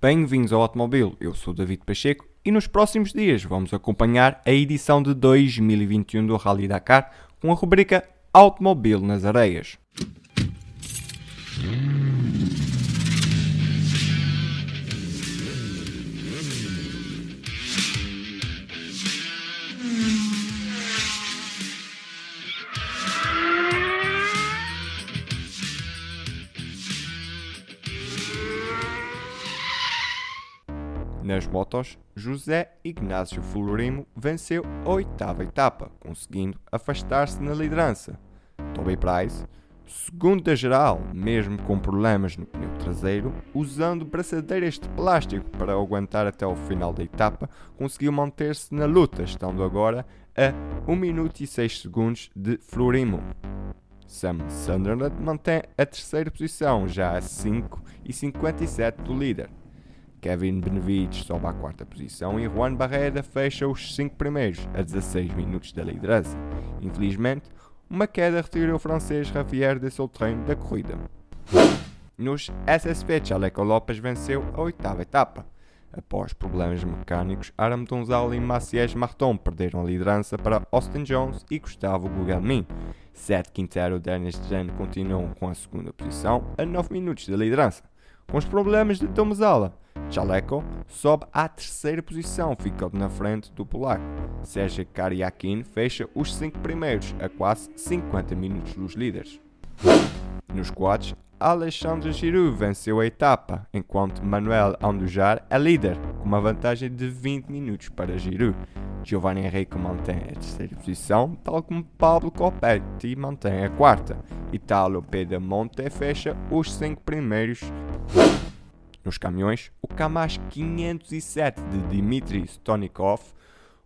Bem-vindos ao Automóvel, eu sou David Pacheco e nos próximos dias vamos acompanhar a edição de 2021 do Rally Dakar com a rubrica Automóvel nas Areias. Nas motos, José Ignácio Florimo venceu a oitava etapa, conseguindo afastar-se na liderança. Toby Price, segundo da geral, mesmo com problemas no pneu traseiro, usando braçadeiras de plástico para aguentar até o final da etapa, conseguiu manter-se na luta, estando agora a 1 minuto e 6 segundos de Florimo. Sam Sunderland mantém a terceira posição, já a 5 e 57 do líder. Kevin Benavides sobe à quarta posição e Juan Barreda fecha os 5 primeiros, a 16 minutos da liderança. Infelizmente, uma queda retirou o francês Javier de Soltrein da corrida. Nos SSP, Chaleco Lopes venceu a oitava etapa. Após problemas mecânicos, Aram Donzal e Maciej Marton perderam a liderança para Austin Jones e Gustavo Gugelmin. Seth Quintero e Dennis Jen continuam com a segunda posição, a 9 minutos da liderança. Com os problemas de Domzala, Chaleco sobe à terceira posição, ficando na frente do polaco. Sergio Kariakin fecha os cinco primeiros, a quase 50 minutos dos líderes. Nos quads, Alexandre Giroud venceu a etapa, enquanto Manuel Andujar é líder, com uma vantagem de 20 minutos para Giroud. Giovanni Henrique mantém a terceira posição, tal como Pablo Copetti mantém a quarta. Italo Pedemonte fecha os cinco primeiros. Nos caminhões, o Kamaz 507 de Dmitry Stonikov,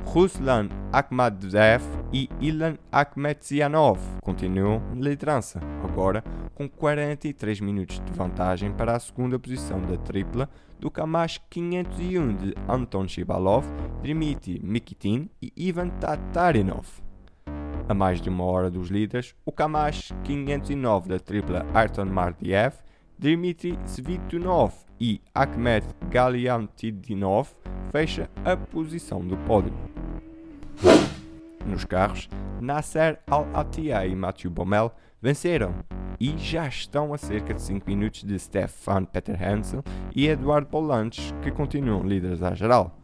Ruslan Akhmadzev e Ilan Akhmetsianov continuam na liderança, agora com 43 minutos de vantagem para a segunda posição da tripla do Kamaz 501 de Anton Shibalov, Dmitry Mikitin e Ivan Tatarinov. A mais de uma hora dos líderes, o Kamaz 509 da tripla Arton Mardiev, Dmitry Svitunov e Akhmet Galiantidinov fecha a posição do pódio. Nos carros, Nasser Al-Attiyah e Mathieu Baumel venceram e já estão a cerca de 5 minutos de Stefan Peter Hansel e Eduardo Polantes, que continuam líderes à geral.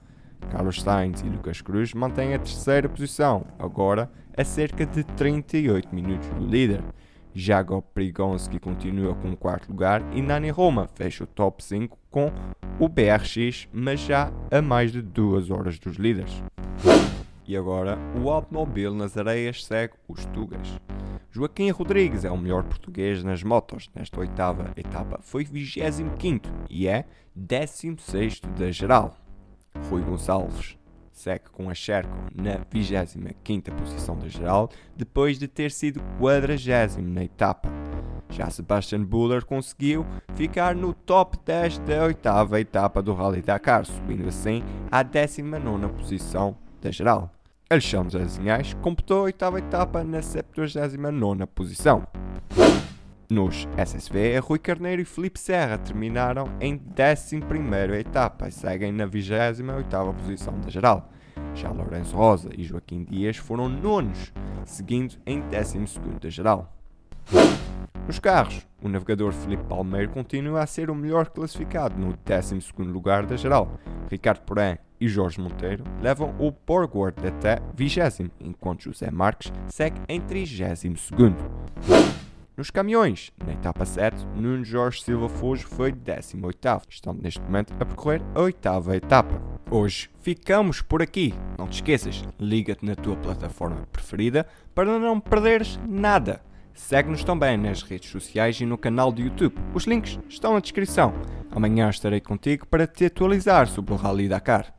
Carlos Sainz e Lucas Cruz mantêm a terceira posição, agora a cerca de 38 minutos do líder. Jago Prigonski continua com o quarto lugar e Nani Roma fecha o top 5 com o BRX, mas já a mais de duas horas dos líderes. E agora, o automóvel nas areias segue os Tugas. Joaquim Rodrigues é o melhor português nas motos nesta oitava etapa. Foi 25 e é 16 da geral. Rui Gonçalves segue com a Sherco na 25 posição da geral, depois de ter sido 40 na etapa. Já Sebastian Buller conseguiu ficar no top 10 da oitava etapa do Rally Dakar, subindo assim à 19 posição da geral. Alexandre Azinhais completou a oitava etapa na 79 posição. Nos SSV, Rui Carneiro e Felipe Serra terminaram em 11ª etapa e seguem na 28ª posição da geral. Já Lourenço Rosa e Joaquim Dias foram nonos, seguindo em 12º da geral. Nos carros, o navegador Felipe Palmeiro continua a ser o melhor classificado no 12º lugar da geral. Ricardo Porém e Jorge Monteiro levam o Borgward até 20 enquanto José Marques segue em 32º. Nos caminhões, na etapa 7, Nuno Jorge Silva Fujo foi 18º, estando neste momento a percorrer a oitava etapa. Hoje ficamos por aqui. Não te esqueças, liga-te na tua plataforma preferida para não perderes nada. Segue-nos também nas redes sociais e no canal do YouTube. Os links estão na descrição. Amanhã estarei contigo para te atualizar sobre o Rally Dakar.